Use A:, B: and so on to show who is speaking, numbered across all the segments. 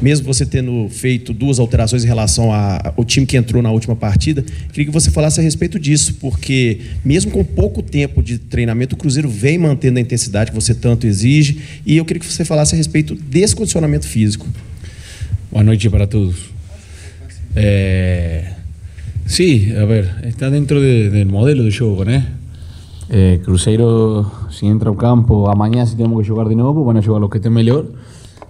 A: mesmo você tendo feito duas alterações em relação ao time que entrou na última partida, queria que você falasse a respeito disso, porque mesmo com pouco tempo de treinamento, o Cruzeiro vem mantendo a intensidade que você tanto exige, e eu queria que você falasse a respeito desse condicionamento físico.
B: Boa noite para todos. Eh, sí, a ver, está dentro de, del modelo de juego, ¿no? Eh, Cruzeiro, si entra ao campo, amanhã se temos que jogar de novo, van a jogar los que estén melhor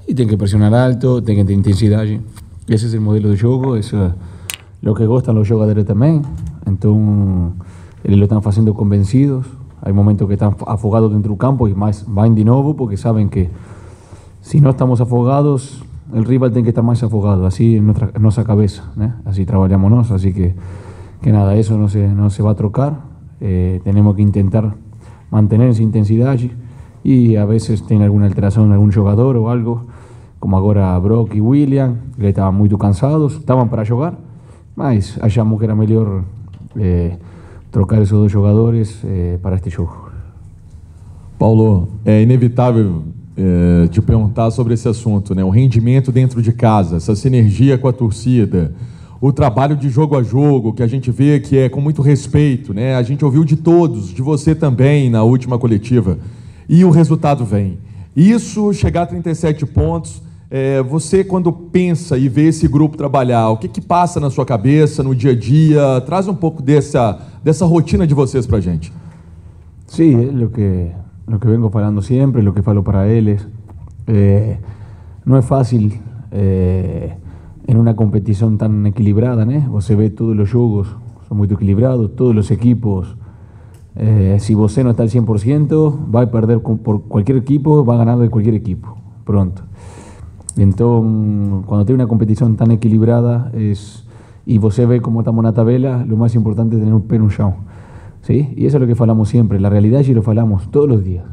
B: e tem que pressionar alto, tem que ter intensidade. Esse é o modelo de jogo, isso é o que gostam os jogadores também. Então, eles lo estão fazendo convencidos. Há momentos que estão afogados dentro do campo e mais vão de novo porque sabem que se não estamos afogados, o rival tem que estar mais afogado, assim nossa, nossa cabeça, né? Assim trabalhamos nós, assim que, que nada, isso não se, não se vai trocar. Eh, tenemos que intentar mantener esa intensidad y a veces tiene alguna alteración algún jugador o algo, como ahora Brock y William, que estaban muy cansados, estaban para jugar, mas achamos que era mejor eh, trocar esos dos jugadores eh, para este juego.
C: Paulo, é inevitável é, te perguntar sobre esse assunto, né? O rendimento dentro de casa, essa sinergia com a torcida o trabalho de jogo a jogo, que a gente vê que é com muito respeito, né? A gente ouviu de todos, de você também na última coletiva. E o resultado vem. Isso, chegar a 37 pontos, é, você quando pensa e vê esse grupo trabalhar, o que, que passa na sua cabeça, no dia a dia? Traz um pouco dessa, dessa rotina de vocês para a gente.
B: Sí, é o que, lo que vengo falando sempre, lo que falo para eles. Eh, não é fácil eh, en una competición tan equilibrada, ¿no? se ve todos los jogos, son muy equilibrados, todos los equipos. Eh, si vos no está al 100%, va a perder por cualquier equipo, va a ganar de cualquier equipo, pronto. Entonces, cuando tiene una competición tan equilibrada es, y vos ve cómo estamos en la tabla, lo más importante es tener un pen un ¿sí? Y eso es lo que falamos siempre, la realidad y lo falamos todos los días.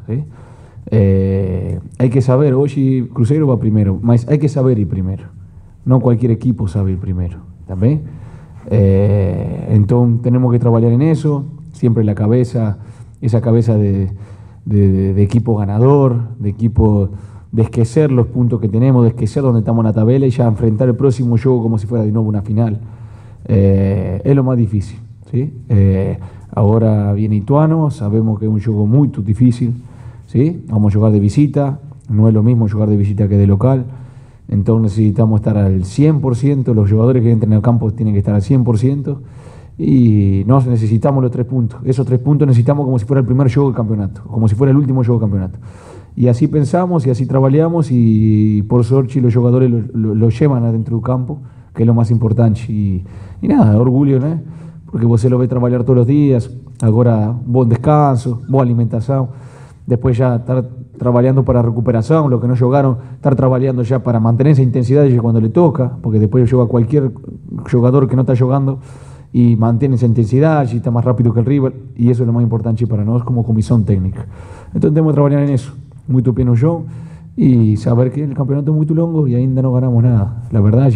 B: Eh, hay que saber, hoy Cruzeiro va primero, hay que saber ir primero. No cualquier equipo sabe ir primero, ¿también? Eh, entonces tenemos que trabajar en eso, siempre la cabeza, esa cabeza de, equipo ganador, de equipo de esquecer los puntos que tenemos, de esquecer donde estamos en la tabla y ya enfrentar el próximo juego como si fuera de nuevo una final. Eh, es lo más difícil. ¿sí? Eh, ahora viene Ituano, sabemos que es un juego muy difícil. ¿sí? Vamos a jugar de visita, no es lo mismo jugar de visita que de local. Entonces necesitamos estar al 100%, los jugadores que entren al campo tienen que estar al 100% y nos necesitamos los tres puntos. Esos tres puntos necesitamos como si fuera el primer juego del campeonato, como si fuera el último juego del campeonato. Y así pensamos y así trabajamos y por suerte los jugadores lo, llevan adentro del campo, que es lo más importante. Y, nada, orgullo, ¿no? Porque vos se lo ve trabajar todos los días, ahora buen descanso, buena alimentación, después ya estar trabajando para recuperación, lo que no jugaron, estar trabajando ya para mantener esa intensidad cuando le toca, porque después juega cualquier jugador que no está jugando y mantiene esa intensidad y está más rápido que el rival, y eso es lo más importante para nosotros como comisión técnica. Entonces tenemos que trabajar en eso, tupino yo, y saber que el campeonato es muy longo y ainda no ganamos nada, la verdad,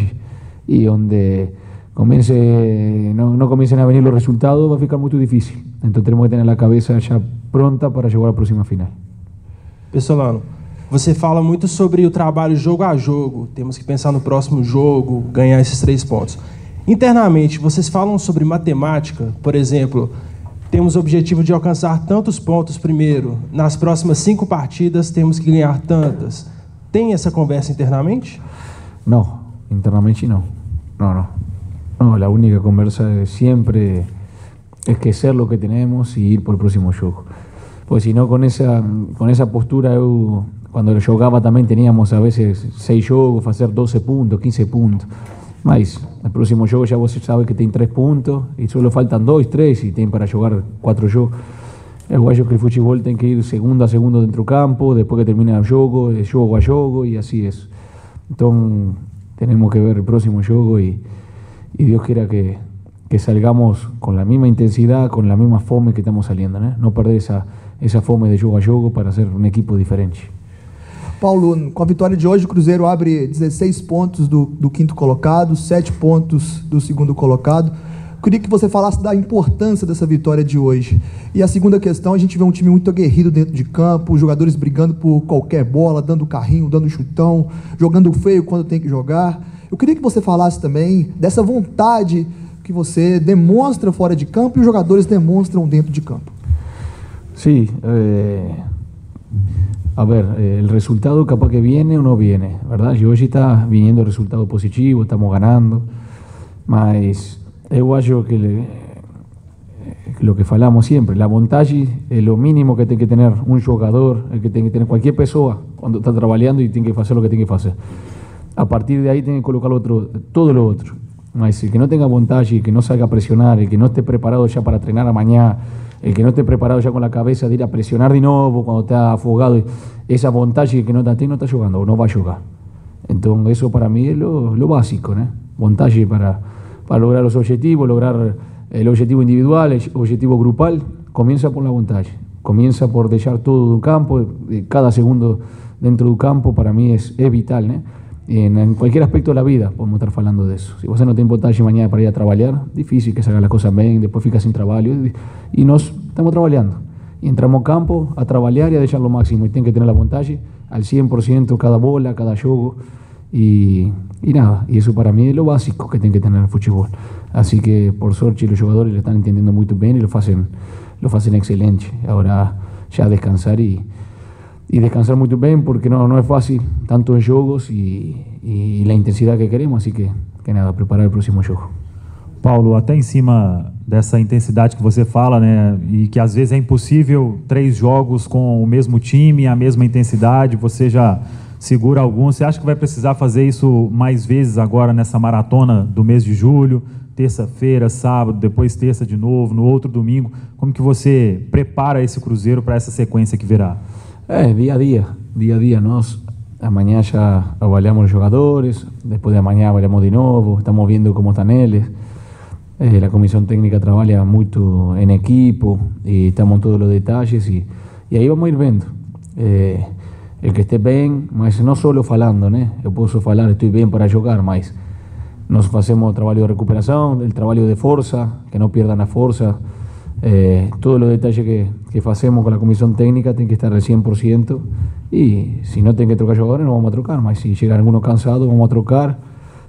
B: y donde comience, no, no comiencen a venir los resultados va a ficar muy difícil. Entonces tenemos que tener la cabeza ya pronta para llegar a próxima final.
D: Pessolano, você fala muito sobre o trabalho jogo a jogo. Temos que pensar no próximo jogo, ganhar esses três pontos. Internamente, vocês falam sobre matemática, por exemplo, temos o objetivo de alcançar tantos pontos primeiro. Nas próximas cinco partidas, temos que ganhar tantas. Tem essa conversa internamente?
B: Não, internamente não. Não, não. Não, a única conversa é sempre esquecer o que temos e ir por o próximo jogo. Pues si no, con esa, con postura, yo, cuando jugaba también teníamos a veces 6 jogos, hacer 12 puntos, 15 puntos. Mas, el próximo juego ya vos sabes que tiene 3 puntos y solo faltan 2, 3 y tienen para jugar 4 jogos. El guayo que el fútbol tiene que ir segundo a segundo dentro del campo, después que termina el juego, de juego a juego y así es. Entonces, tenemos que ver el próximo juego y, y Dios quiera que, que salgamos con la misma intensidad, con la misma fome que estamos saliendo, ¿no? No perder esa essa fome de jogo a jogo para ser um equipo diferente.
E: Paulo, com a vitória de hoje, o Cruzeiro abre 16 pontos do, do quinto colocado, 7 pontos do segundo colocado. Queria que você falasse da importância dessa vitória de hoje. E a segunda questão, a gente vê um time muito aguerrido dentro de campo, jogadores brigando por qualquer bola, dando carrinho, dando chutão, jogando feio quando tem que jogar. Eu queria que você falasse também dessa vontade que você demonstra fora de campo e os jogadores demonstram dentro de campo.
B: Sí, eh, a ver, eh, el resultado capaz que viene o no viene, ¿verdad? Hoy está viniendo resultado positivo, estamos ganando, mas eu acho que eh, lo que falamos siempre, la vontade es lo mínimo que tiene que tener un jugador, el que tiene que tener cualquier persona cuando está trabajando y tiene que hacer lo que tiene que hacer. A partir de ahí tiene que colocar lo otro, todo lo otro. El que no tenga vontade, el que no salga a presionar, el que no esté preparado ya para entrenar mañana, el que no esté preparado ya con la cabeza de ir a presionar de nuevo cuando está afogado, esa vontade que no está, no está jugando o no va a jugar. Entonces eso para mí es lo, lo básico, ¿no? Vontade para, para lograr los objetivos, lograr el objetivo individual, el objetivo grupal, comienza por la vontade. Comienza por dejar todo de un campo, de cada segundo dentro del campo para mí es, es vital, ¿no? En, en cualquier aspecto de la vida podemos estar hablando de eso. Si vos no tenés vontade mañana para ir a trabajar, difícil que se haga las cosas bien, después fica sin trabajo. Y nos estamos trabajando. Y entramos al campo a trabajar y a dejar lo máximo. Y tienen que tener la vontade al 100% cada bola, cada juego. Y, y nada, y eso para mí es lo básico que tiene que tener el fútbol. Así que por suerte los jugadores lo están entendiendo muy bien y lo hacen, lo hacen excelente. Ahora ya descansar y, y descansar muy bien porque no, no es fácil, tanto en juegos y, y la intensidad que queremos. Así que, que nada, preparar el próximo juego.
F: Paulo, até em cima dessa intensidade que você fala, né, e que às vezes é impossível três jogos com o mesmo time, a mesma intensidade, você já segura alguns. Você acha que vai precisar fazer isso mais vezes agora nessa maratona do mês de julho, terça-feira, sábado, depois terça de novo, no outro domingo? Como que você prepara esse Cruzeiro para essa sequência que virá?
B: É, dia a dia, dia a dia. Nós amanhã já avaliamos os jogadores, depois de amanhã avaliamos de novo, estamos vendo como estão eles. Eh, la comisión técnica trabaja mucho en equipo y estamos en todos los detalles y, y ahí vamos a ir viendo. Eh, el que esté bien, mas no solo falando, ¿no? Yo puedo falar, estoy bien para jugar, mas nos hacemos trabajo de recuperación, el trabajo de fuerza, que no pierdan la fuerza. Eh, todos los detalles que, que hacemos con la comisión técnica tienen que estar al 100% y si no tienen que trocar jugadores no vamos a trocar, mas si llega alguno cansado vamos a trocar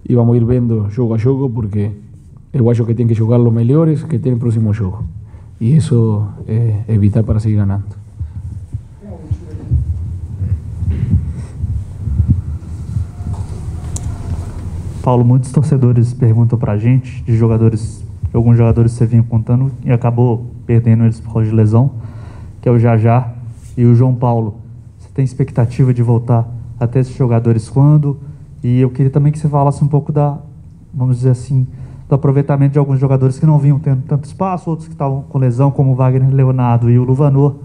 B: y vamos a ir viendo juego a juego porque el guayo que tiene que jugar los mejores que tiene el próximo juego. Y eso eh, es para seguir ganando.
G: Paulo, muitos torcedores perguntam pra gente de jogadores, alguns jogadores você vinha contando e acabou perdendo eles por causa de lesão, que é o Jajá e o João Paulo. Você tem expectativa de voltar até esses jogadores quando? E eu queria também que você falasse um pouco da, vamos dizer assim, do aproveitamento de alguns jogadores que não vinham tendo tanto espaço, outros que estavam com lesão, como o Wagner Leonardo e o Luvanor,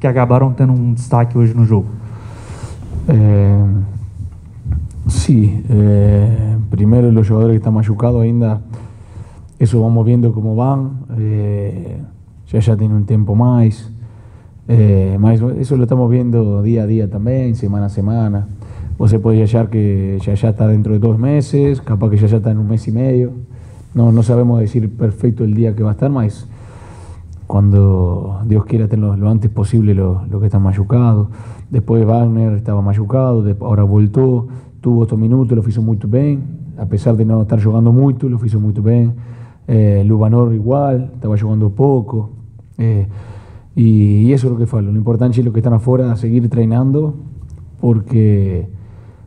G: que acabaram tendo um destaque hoje no jogo.
B: Eh, sí, eh, primero los jugadores que están machucados ainda, eso vamos viendo cómo van, eh, ya ya tiene un tiempo más, eh, eso lo estamos viendo día a día también, semana a semana. Você puede hallar que ya ya está dentro de dos meses, capaz que ya ya está en un mes y medio. No, no sabemos decir perfecto el día que va a estar, más cuando Dios quiera tener lo antes posible lo, lo que están machucados. Después Wagner estaba machucado, de- ahora voltó, tuvo estos minutos, lo hizo muy bien, a pesar de no estar jugando mucho, lo hizo muy bien. Eh, Lubanor igual, estaba jugando poco. Eh, y, eso es lo que falta. Lo importante es lo que están afuera, seguir entrenando, porque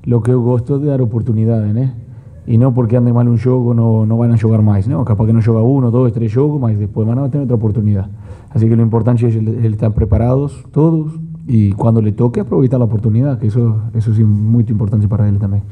B: lo que yo gosto es de dar oportunidades, ¿no? Y no porque ande mal un juego no, no van a jugar más, ¿no? Capaz que no juega uno, dos, tres juegos, más después van a tener otra oportunidad. Así que lo importante es el, el estar preparados todos y cuando le toque aprovechar la oportunidad, que eso, eso es muy importante para él también.